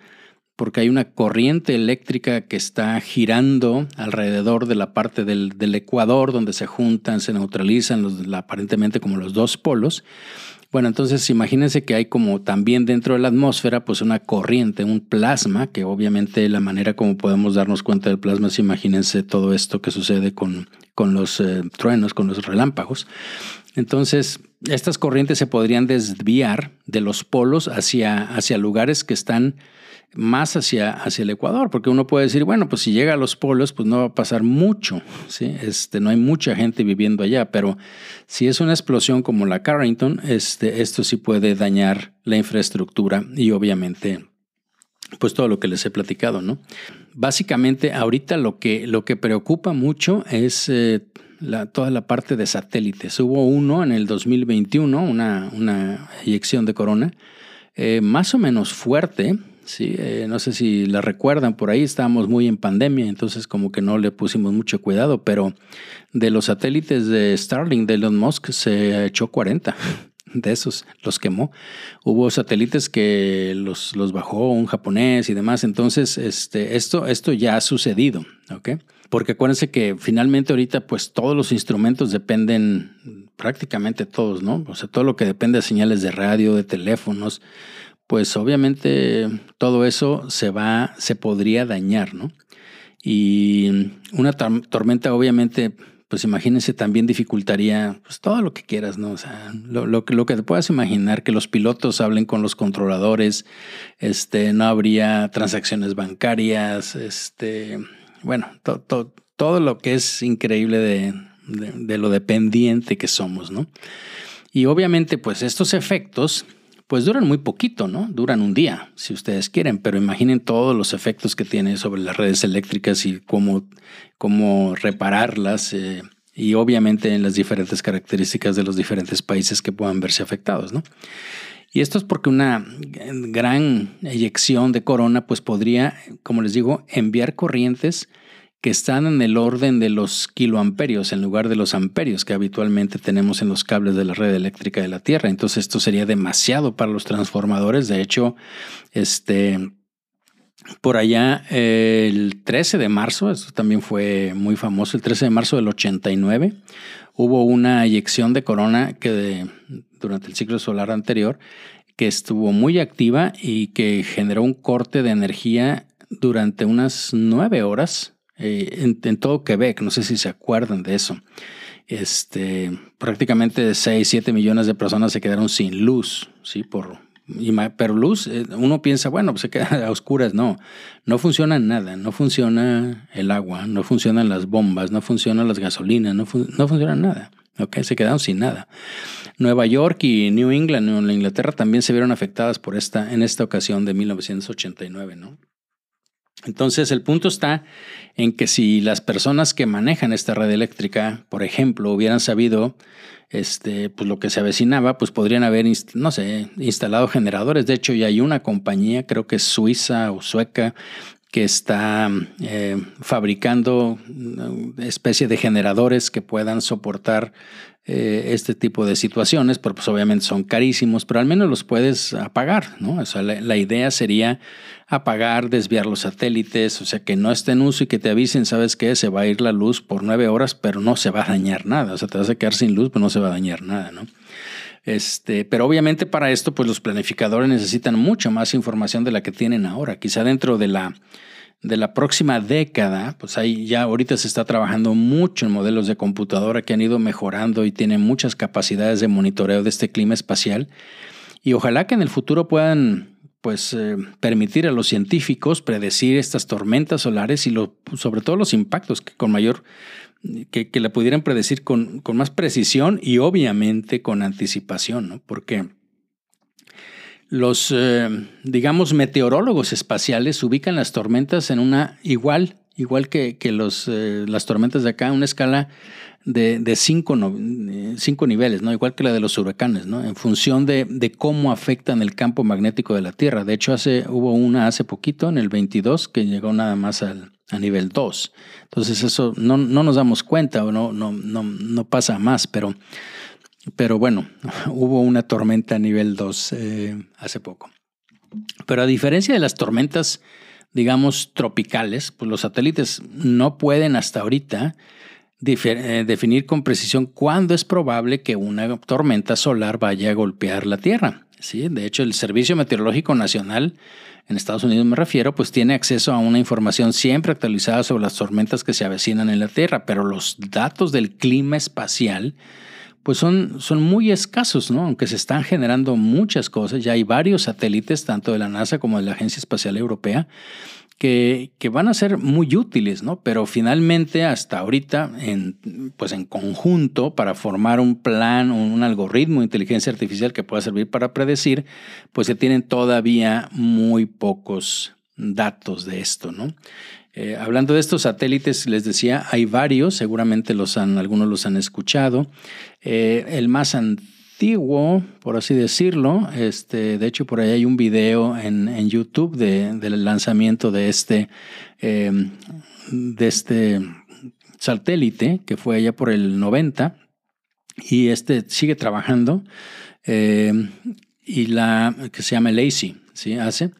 porque hay una corriente eléctrica que está girando alrededor de la parte del, ecuador donde se juntan, se neutralizan aparentemente como los dos polos. Bueno, entonces imagínense que hay como también dentro de la atmósfera pues una corriente, un plasma, que obviamente la manera como podemos darnos cuenta del plasma es imagínense todo esto que sucede con, con los eh, truenos, con los relámpagos. Entonces, estas corrientes se podrían desviar de los polos hacia, hacia lugares que están más hacia, hacia el Ecuador, porque uno puede decir, bueno, pues si llega a los polos, pues no va a pasar mucho, ¿sí? este, no hay mucha gente viviendo allá, pero si es una explosión como la Carrington, este, esto sí puede dañar la infraestructura y obviamente pues todo lo que les he platicado, ¿no? Básicamente ahorita lo que, lo que preocupa mucho es eh, toda la parte de satélites. Hubo uno en el 2021, una, una eyección de corona, eh, más o menos fuerte. Sí, eh, no sé si la recuerdan, por ahí estábamos muy en pandemia, entonces como que no le pusimos mucho cuidado, pero de los satélites de Starlink de Elon Musk se echó 40. de esos, los quemó. Hubo satélites que los, los bajó un japonés y demás. Entonces, este, esto, esto ya ha sucedido, ¿ok? Porque acuérdense que finalmente ahorita pues todos los instrumentos dependen, prácticamente todos, ¿no? O sea, todo lo que depende de señales de radio, de teléfonos, pues obviamente todo eso se va, se podría dañar, ¿no? Y una tormenta obviamente pues imagínense, también dificultaría pues, todo lo que quieras, ¿no? O sea, lo, lo, lo, que te puedas imaginar, que los pilotos hablen con los controladores, este, no habría transacciones bancarias, este, bueno, todo lo que es increíble de, de lo dependiente que somos, ¿no? Y obviamente, pues estos efectos pues duran muy poquito, ¿no? Duran un día, si ustedes quieren, pero imaginen todos los efectos que tiene sobre las redes eléctricas y cómo, cómo repararlas eh, y obviamente en las diferentes características de los diferentes países que puedan verse afectados, ¿no? Y esto es porque una gran eyección de corona pues podría, como les digo, enviar corrientes que están en el orden de los kiloamperios en lugar de los amperios que habitualmente tenemos en los cables de la red eléctrica de la Tierra. Entonces esto sería demasiado para los transformadores. De hecho, este, por allá el 13 de marzo, esto también fue muy famoso, el 13 de marzo del 89, hubo una eyección de corona que durante el ciclo solar anterior que estuvo muy activa y que generó un corte de energía durante unas nueve horas eh, en, todo Quebec, no sé si se acuerdan de eso. Este, prácticamente 6, 7 millones de personas se quedaron sin luz, ¿sí? Por, pero luz, eh, uno piensa, bueno, pues se queda a oscuras. No, no funciona nada. No funciona el agua, no funcionan las bombas, no funcionan las gasolinas, no, no funciona nada. Okay, se quedaron sin nada. Nueva York y New England, Inglaterra, también se vieron afectadas por esta, en esta ocasión de 1989, ¿no? Entonces el punto está en que si las personas que manejan esta red eléctrica, por ejemplo, hubieran sabido este, pues lo que se avecinaba, pues podrían haber, no sé, instalado generadores. De hecho, ya hay una compañía, creo que es suiza o sueca, que está eh, fabricando una especie de generadores que puedan soportar eh, este tipo de situaciones, pero pues obviamente son carísimos, pero al menos los puedes apagar, ¿no? O sea, la, idea sería apagar, desviar los satélites, o sea, que no esté en uso y que te avisen, ¿sabes qué? Se va a ir la luz por nueve horas, pero no se va a dañar nada, o sea, te vas a quedar sin luz, pero no se va a dañar nada, ¿no? Este, pero obviamente para esto, pues los planificadores necesitan mucha más información de la que tienen ahora. Quizá dentro de la de la próxima década, pues ahí ya ahorita se está trabajando mucho en modelos de computadora que han ido mejorando y tienen muchas capacidades de monitoreo de este clima espacial. Y ojalá que en el futuro puedan pues eh, permitir a los científicos predecir estas tormentas solares y sobre todo los impactos que con mayor que, que la pudieran predecir con, con, más precisión y obviamente con anticipación, ¿no? Porque los, eh, digamos, meteorólogos espaciales ubican las tormentas en una igual, igual que, que los, eh, las tormentas de acá, una escala de, de cinco, cinco, niveles, ¿no? igual que la de los huracanes, ¿no? en función de, de, cómo afectan el campo magnético de la Tierra. De hecho, hace, hubo una hace poquito, en el 22, que llegó nada más al, a nivel 2. Entonces eso no, no nos damos cuenta o no, no, no, no pasa más, pero pero bueno, hubo una tormenta a nivel 2 eh, hace poco. Pero a diferencia de las tormentas, digamos, tropicales, pues los satélites no pueden hasta ahorita eh, definir con precisión cuándo es probable que una tormenta solar vaya a golpear la Tierra. ¿sí? De hecho, el Servicio Meteorológico Nacional, en Estados Unidos me refiero, pues tiene acceso a una información siempre actualizada sobre las tormentas que se avecinan en la Tierra, pero los datos del clima espacial pues son, son muy escasos, ¿no? Aunque se están generando muchas cosas, ya hay varios satélites, tanto de la NASA como de la Agencia Espacial Europea, que, que, van a ser muy útiles, ¿no? Pero finalmente, hasta ahorita, en, pues en conjunto, para formar un plan, un, un algoritmo de inteligencia artificial que pueda servir para predecir, pues se tienen todavía muy pocos datos de esto, ¿no? Eh, hablando de estos satélites, les decía, hay varios, seguramente los han, algunos los han escuchado. Eh, el más antiguo, por así decirlo, este, de hecho por ahí hay un video en, YouTube del lanzamiento de este, em, de este satélite que fue allá por el 90 y este sigue trabajando eh, y la que se llama Lazy, ¿sí? Hace.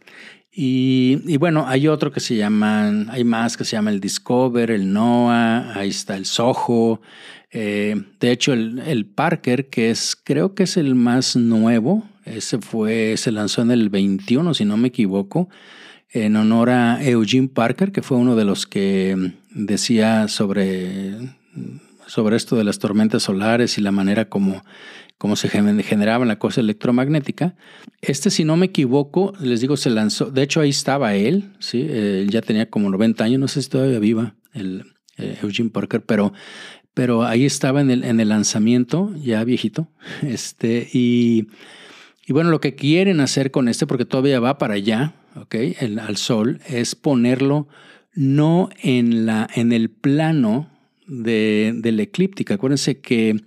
Y, bueno, hay otro que se llaman, hay más que se llama el Discover, el NOAA, ahí está el Soho. Eh, de hecho, el, el, Parker, que es, creo que es el más nuevo, ese fue, se lanzó en el 21, si no me equivoco, en honor a Eugene Parker, que fue uno de los que decía sobre, sobre esto de las tormentas solares y la manera como cómo se generaba la cosa electromagnética. Este, si no me equivoco, les digo, se lanzó, de hecho ahí estaba él, ¿sí? ya tenía como 90 años, no sé si todavía viva, el eh, Eugene Parker, pero, pero ahí estaba en el, en el lanzamiento, ya viejito, este, y, y bueno, lo que quieren hacer con este, porque todavía va para allá, ¿ok? El, al sol, es ponerlo no en, la, en el plano de, de la eclíptica. Acuérdense que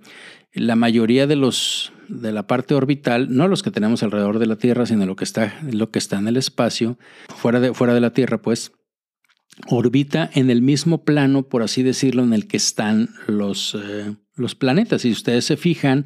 la mayoría de los de la parte orbital, no los que tenemos alrededor de la Tierra, sino lo que está, lo que está en el espacio, fuera de, fuera de la Tierra, pues, orbita en el mismo plano, por así decirlo, en el que están los, eh, los planetas. Si ustedes se fijan,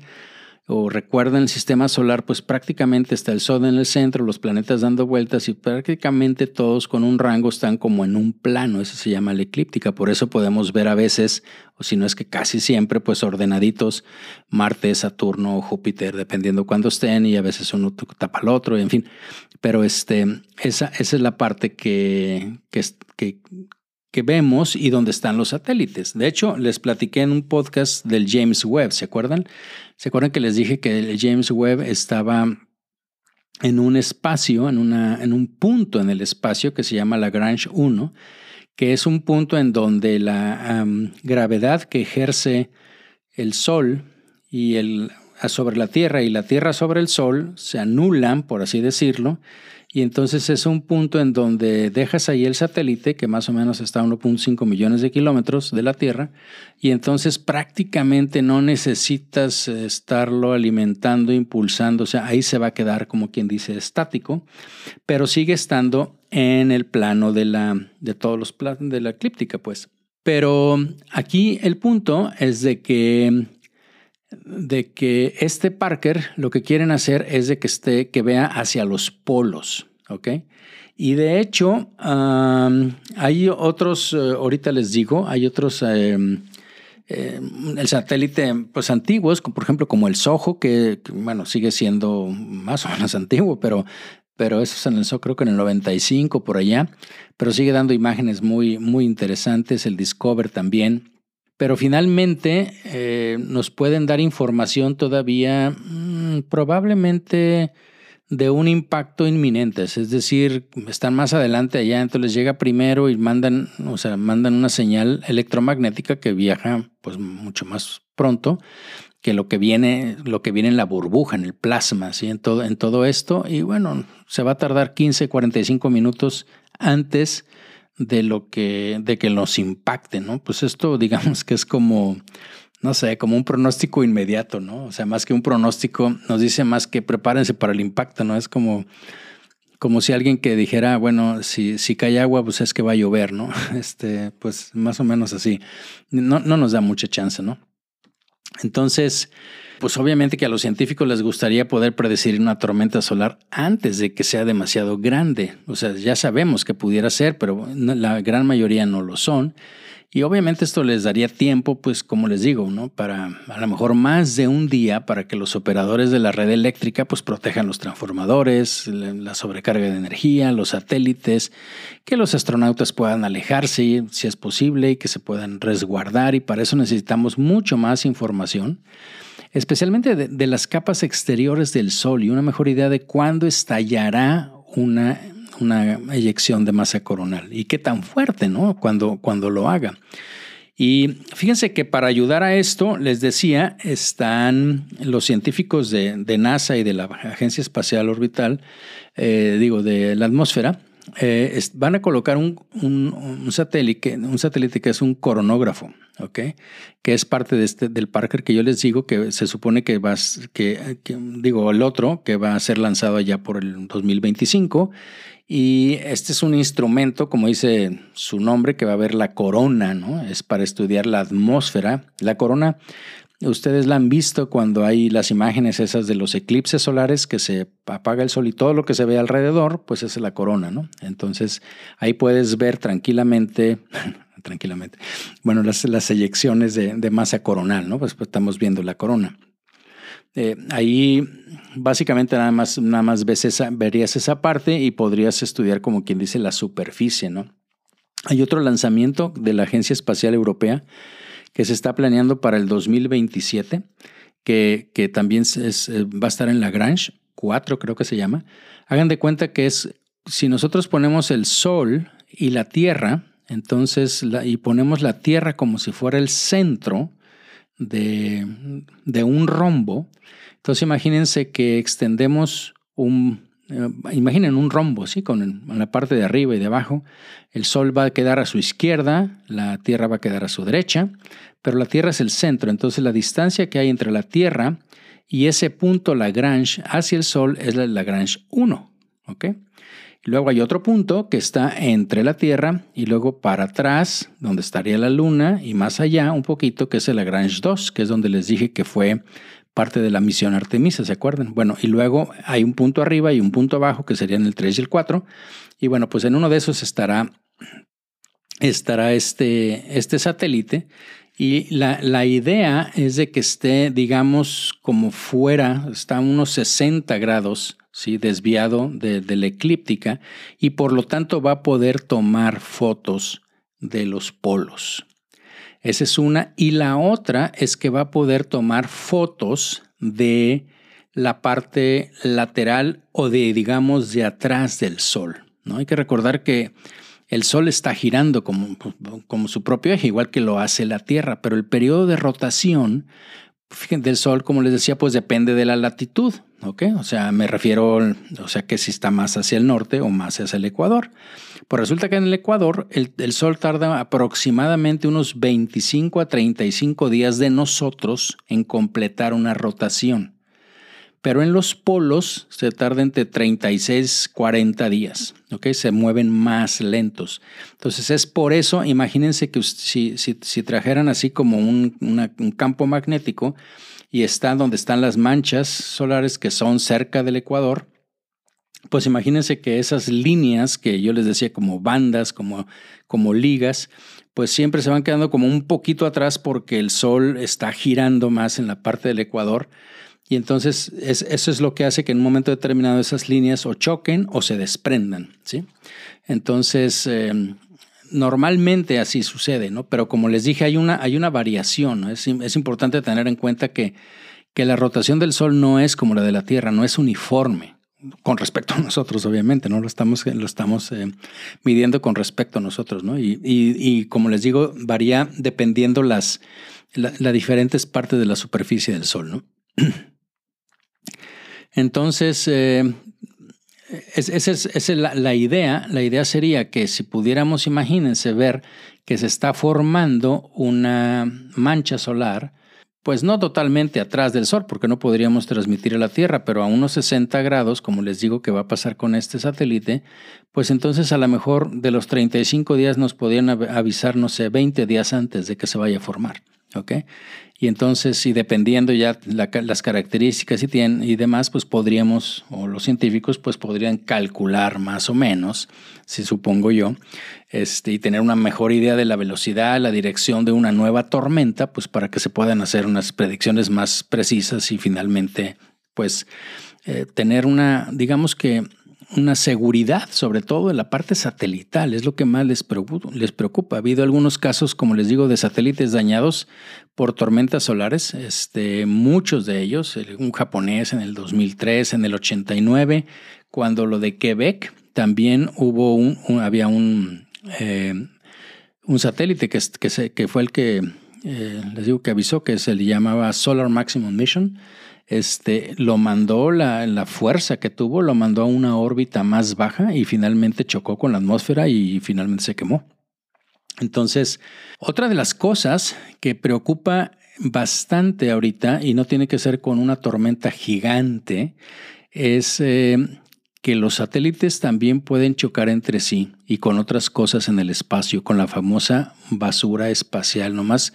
o recuerdan el sistema solar, pues prácticamente está el Sol en el centro, los planetas dando vueltas y prácticamente todos con un rango están como en un plano, eso se llama la eclíptica, por eso podemos ver a veces, o si no es que casi siempre, pues ordenaditos Marte, Saturno, Júpiter, dependiendo cuándo estén y a veces uno tapa al otro, en fin, pero este, esa, esa es la parte que, que, que que vemos y donde están los satélites. De hecho, les platiqué en un podcast del James Webb, ¿se acuerdan? ¿Se acuerdan que les dije que el James Webb estaba en un espacio, en, una, en un punto en el espacio que se llama Lagrange 1, que es un punto en donde la gravedad que ejerce el Sol y el, sobre la Tierra y la Tierra sobre el Sol se anulan, por así decirlo, y entonces es un punto en donde dejas ahí el satélite, que más o menos está a 1.5 millones de kilómetros de la Tierra, y entonces prácticamente no necesitas estarlo alimentando, impulsando, o sea, ahí se va a quedar como quien dice estático, pero sigue estando en el plano de, la, de todos los planos de la eclíptica, pues. Pero aquí el punto es de que de que este Parker lo que quieren hacer es de que esté, que vea hacia los polos, ¿ok? Y de hecho, hay otros, eh, ahorita les digo, hay otros, em, em, el satélite, pues antiguos, por ejemplo, como el Soho, que, bueno, sigue siendo más o menos antiguo, pero, pero eso se lanzó creo que en el 95, por allá, pero sigue dando imágenes muy, muy interesantes, el Discover también pero finalmente eh, nos pueden dar información todavía mm, probablemente de un impacto inminente, es decir, están más adelante allá, entonces llega primero y mandan, o sea, mandan una señal electromagnética que viaja pues mucho más pronto que lo que viene, lo que viene en la burbuja, en el plasma, en, todo, en todo esto, y bueno, se va a tardar 15, 45 minutos antes de lo que, de que nos impacte, ¿no? Pues esto digamos que es como, no sé, como un pronóstico inmediato, ¿no? O sea, más que un pronóstico, nos dice más que prepárense para el impacto, ¿no? Es como, como si alguien que dijera, bueno, si, si cae agua, pues es que va a llover, ¿no? Este, pues más o menos así. No, no nos da mucha chance, ¿no? Entonces, pues obviamente que a los científicos les gustaría poder predecir una tormenta solar antes de que sea demasiado grande. O sea, ya sabemos que pudiera ser, pero la gran mayoría no lo son. Y obviamente esto les daría tiempo, pues como les digo, ¿no? Para a lo mejor más de un día para que los operadores de la red eléctrica pues protejan los transformadores, la sobrecarga de energía, los satélites, que los astronautas puedan alejarse si es posible y que se puedan resguardar y para eso necesitamos mucho más información especialmente de, las capas exteriores del Sol y una mejor idea de cuándo estallará una, una eyección de masa coronal y qué tan fuerte, ¿no? Cuando, cuando lo haga. Y fíjense que para ayudar a esto, les decía, están los científicos de, NASA y de la Agencia Espacial Orbital, eh, digo, de la atmósfera, eh, van a colocar un, un, satélite, un satélite que es un coronógrafo, ¿ok? Que es parte de este, del Parker que yo les digo que se supone que va, que, digo, el otro que va a ser lanzado allá por el 2025. Y este es un instrumento, como dice su nombre, que va a ver la corona, ¿no? Es para estudiar la atmósfera. La corona Ustedes la han visto cuando hay las imágenes esas de los eclipses solares que se apaga el sol y todo lo que se ve alrededor, pues es la corona, ¿no? Entonces ahí puedes ver tranquilamente, tranquilamente, bueno, las, las eyecciones de, masa coronal, ¿no? Pues, pues, estamos viendo la corona. Eh, ahí básicamente nada más, nada más ves esa, verías esa parte y podrías estudiar como quien dice la superficie, ¿no? Hay otro lanzamiento de la Agencia Espacial Europea que se está planeando para el 2027, que, que también va a estar en Lagrange 4, creo que se llama. Hagan de cuenta que es, si nosotros ponemos el Sol y la Tierra, entonces, y ponemos la Tierra como si fuera el centro de, de un rombo, entonces imagínense que extendemos un, eh, imaginen un rombo, ¿sí? Con la parte de arriba y de abajo. El Sol va a quedar a su izquierda, la Tierra va a quedar a su derecha, pero la Tierra es el centro. Entonces la distancia que hay entre la Tierra y ese punto Lagrange hacia el Sol es la Lagrange 1. ¿ok? Luego hay otro punto que está entre la Tierra y luego para atrás, donde estaría la Luna, y más allá un poquito, que es el Lagrange 2, que es donde les dije que fue parte de la misión Artemisa, ¿se acuerdan? Bueno, y luego hay un punto arriba y un punto abajo que serían el 3 y el 4. Y bueno, pues en uno de esos estará, estará este, este satélite. Y la, la, idea es de que esté, digamos, como fuera, está a unos 60 grados, desviado de, de la eclíptica, y por lo tanto va a poder tomar fotos de los polos. Esa es una. Y la otra es que va a poder tomar fotos de la parte lateral o de, digamos, de atrás del Sol. ¿no? Hay que recordar que el Sol está girando como, como su propio eje, igual que lo hace la Tierra, pero el periodo de rotación del Sol, como les decía, pues depende de la latitud. ¿ok? O sea, me refiero, o sea, que si está más hacia el norte o más hacia el Ecuador. Pues resulta que en el Ecuador el, el, Sol tarda aproximadamente unos 25 a 35 días de nosotros en completar una rotación. Pero en los polos se tarda entre 36 40 días, ¿ok? Se mueven más lentos. Entonces es por eso, imagínense que si, si, trajeran así como un, un campo magnético, y está donde están las manchas solares que son cerca del Ecuador, pues imagínense que esas líneas que yo les decía como bandas, como, como ligas, pues siempre se van quedando como un poquito atrás porque el Sol está girando más en la parte del Ecuador. Y entonces eso es lo que hace que en un momento determinado esas líneas o choquen o se desprendan. ¿sí? Entonces, em, normalmente así sucede, ¿no? Pero como les dije, hay una, hay una variación. Es, es, importante tener en cuenta que, que la rotación del Sol no es como la de la Tierra, no es uniforme. Con respecto a nosotros, obviamente, ¿no? Lo estamos, lo estamos eh, midiendo con respecto a nosotros, ¿no? Y, y, como les digo, varía dependiendo las, las diferentes partes de la superficie del Sol, ¿no? Entonces, eh, esa es, la, idea. La idea sería que si pudiéramos, imagínense, ver que se está formando una mancha solar, pues no totalmente atrás del Sol, porque no podríamos transmitir a la Tierra, pero a unos 60 grados, como les digo que va a pasar con este satélite, pues entonces a lo mejor de los 35 días nos podrían avisar, no sé, 20 días antes de que se vaya a formar. ¿Ok? Y entonces, y dependiendo ya las características y demás, pues podríamos, o los científicos, pues podrían calcular más o menos, si supongo yo, este, y tener una mejor idea de la velocidad, la dirección de una nueva tormenta, pues para que se puedan hacer unas predicciones más precisas y finalmente, pues, eh, tener una, digamos que una seguridad, sobre todo en la parte satelital, es lo que más les preocupa, les preocupa. Ha habido algunos casos, como les digo, de satélites dañados por tormentas solares, este, muchos de ellos, un japonés en el 2003, en el 89, cuando lo de Quebec, también hubo un, había un, eh, un satélite que, que, fue el que, eh, les digo que avisó, que se le llamaba Solar Maximum Mission, este, lo mandó, la, la, fuerza que tuvo, lo mandó a una órbita más baja y finalmente chocó con la atmósfera y finalmente se quemó. Entonces, otra de las cosas que preocupa bastante ahorita, y no tiene que ser con una tormenta gigante, es eh, que los satélites también pueden chocar entre sí y con otras cosas en el espacio, con la famosa basura espacial. Nomás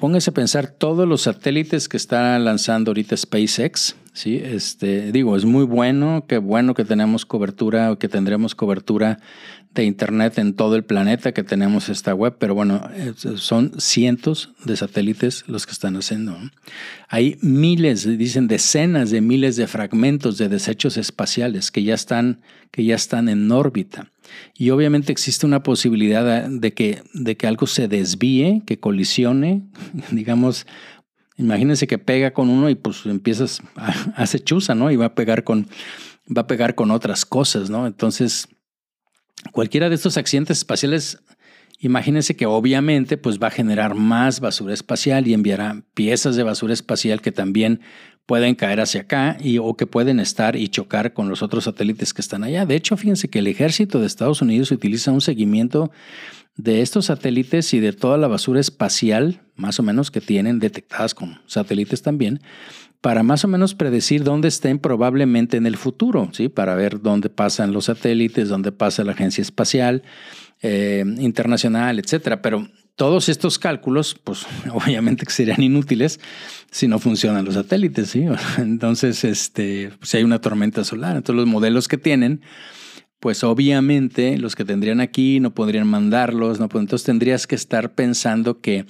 póngase a pensar todos los satélites que está lanzando ahorita SpaceX. Sí, este, digo, es muy bueno, qué bueno que tenemos cobertura que tendremos cobertura de Internet en todo el planeta, que tenemos esta web, pero bueno, son cientos de satélites los que están haciendo. Hay miles, dicen decenas de miles de fragmentos de desechos espaciales que ya están, que ya están en órbita. Y obviamente existe una posibilidad de que, de que algo se desvíe, que colisione, digamos, imagínense que pega con uno y pues empiezas, a, hace chuza, ¿no? Y va a pegar con, va a pegar con otras cosas, ¿no? Entonces, cualquiera de estos accidentes espaciales, imagínense que obviamente pues va a generar más basura espacial y enviará piezas de basura espacial que también pueden caer hacia acá y, o que pueden estar y chocar con los otros satélites que están allá. De hecho, fíjense que el ejército de Estados Unidos utiliza un seguimiento de estos satélites y de toda la basura espacial, más o menos, que tienen detectadas con satélites también, para más o menos predecir dónde estén probablemente en el futuro, ¿sí? para ver dónde pasan los satélites, dónde pasa la agencia espacial eh, internacional, etcétera. Pero todos estos cálculos, pues obviamente que serían inútiles si no funcionan los satélites, ¿sí? Entonces, este, si hay una tormenta solar, entonces los modelos que tienen, pues obviamente los que tendrían aquí no podrían mandarlos, entonces tendrías que estar pensando que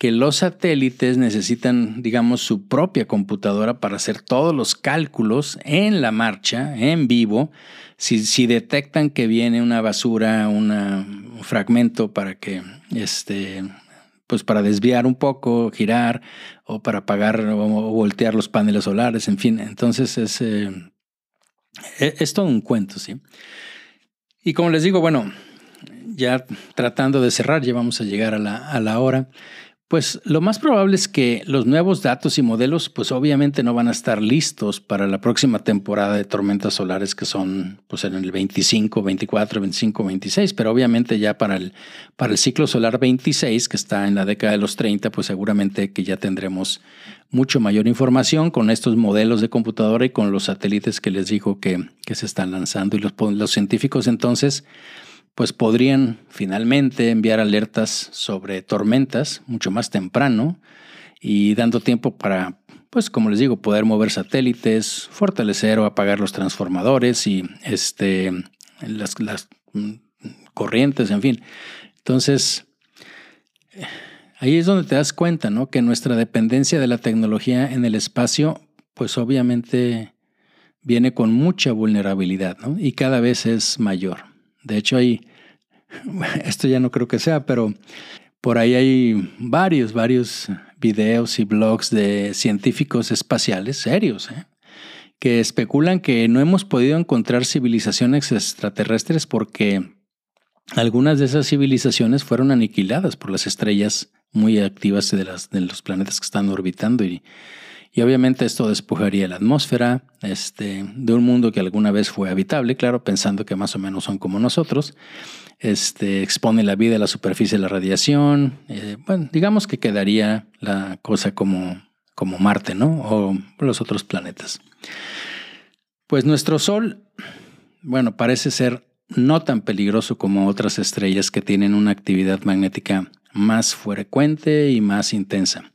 que los satélites necesitan, digamos, su propia computadora para hacer todos los cálculos en la marcha, en vivo. Si, si detectan que viene una basura, un fragmento para que, este, pues para desviar un poco, girar o para apagar o, voltear los paneles solares, en fin. Entonces es, eh, e, todo un cuento, ¿sí? Y como les digo, bueno, ya tratando de cerrar, ya vamos a llegar a la, a la hora. Pues lo más probable es que los nuevos datos y modelos pues obviamente no van a estar listos para la próxima temporada de tormentas solares que son pues en el 25, 24, 25, 26, pero obviamente ya para el, para el ciclo solar 26 que está en la década de los 30 pues seguramente que ya tendremos mucho mayor información con estos modelos de computadora y con los satélites que les digo que, que se están lanzando y los, los científicos entonces pues podrían finalmente enviar alertas sobre tormentas mucho más temprano y dando tiempo para, pues como les digo, poder mover satélites, fortalecer o apagar los transformadores y este, las, las mm, corrientes, en fin. Entonces, ahí es donde te das cuenta, ¿no? Que nuestra dependencia de la tecnología en el espacio, pues obviamente viene con mucha vulnerabilidad, ¿no? Y cada vez es mayor. De hecho, hay, esto ya no creo que sea, pero por ahí hay varios, varios videos y blogs de científicos espaciales serios, ¿eh? que especulan que no hemos podido encontrar civilizaciones extraterrestres porque algunas de esas civilizaciones fueron aniquiladas por las estrellas muy activas de, las, de los planetas que están orbitando y y obviamente esto despojaría la atmósfera este, de un mundo que alguna vez fue habitable, claro, pensando que más o menos son como nosotros. Este, expone la vida a la superficie de la radiación. Eh, bueno, digamos que quedaría la cosa como, como Marte, ¿no? O los otros planetas. Pues nuestro Sol, bueno, parece ser no tan peligroso como otras estrellas que tienen una actividad magnética más frecuente y más intensa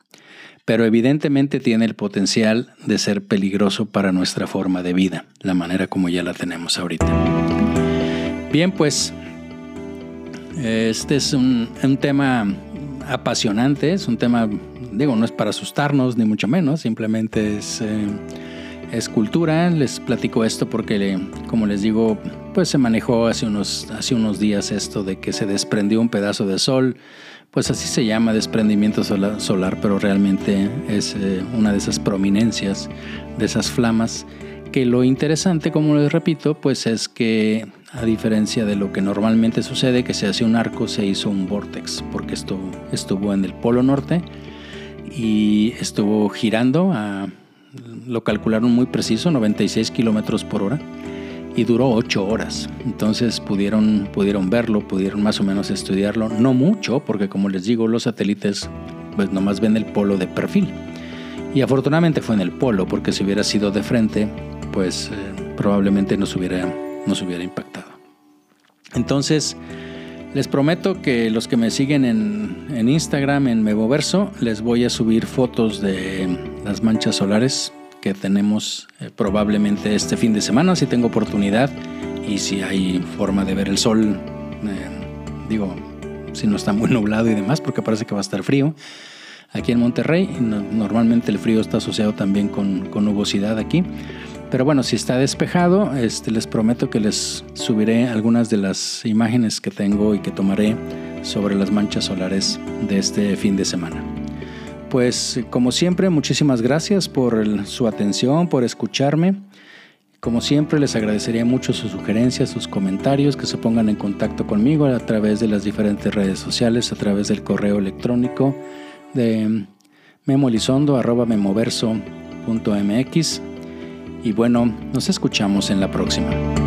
pero evidentemente tiene el potencial de ser peligroso para nuestra forma de vida, la manera como ya la tenemos ahorita. Bien, pues este es un, tema apasionante, es un tema, digo, no es para asustarnos ni mucho menos, simplemente es, eh, cultura. Les platico esto porque, como les digo, pues se manejó hace unos, hace unos días esto de que se desprendió un pedazo de sol pues así se llama desprendimiento solar, pero realmente es eh, una de esas prominencias, de esas flamas, que lo interesante, como les repito, pues es que a diferencia de lo que normalmente sucede, que se hace un arco, se hizo un vortex, porque esto estuvo en el polo norte y estuvo girando a, lo calcularon muy preciso, 96 kilómetros por hora y duró ocho horas. Entonces pudieron, pudieron verlo, pudieron más o menos estudiarlo. No mucho, porque como les digo, los satélites pues nomás ven el polo de perfil. Y afortunadamente fue en el polo, porque si hubiera sido de frente, pues eh, probablemente nos hubiera, nos hubiera impactado. Entonces, Les prometo que los que me siguen en, Instagram, en Mevoverso, les voy a subir fotos de las manchas solares que tenemos eh, probablemente este fin de semana, si tengo oportunidad y si hay forma de ver el sol. Eh, digo, si no está muy nublado y demás, porque parece que va a estar frío. Aquí en Monterrey, normalmente el frío está asociado también con, con nubosidad aquí. Pero bueno, si está despejado, este, les prometo que les subiré algunas de las imágenes que tengo y que tomaré sobre las manchas solares de este fin de semana. Pues como siempre, muchísimas gracias por su atención, por escucharme. Como siempre, les agradecería mucho sus sugerencias, sus comentarios, que se pongan en contacto conmigo a través de las diferentes redes sociales, a través del correo electrónico de memolizondo.memoverso.mx y bueno, nos escuchamos en la próxima.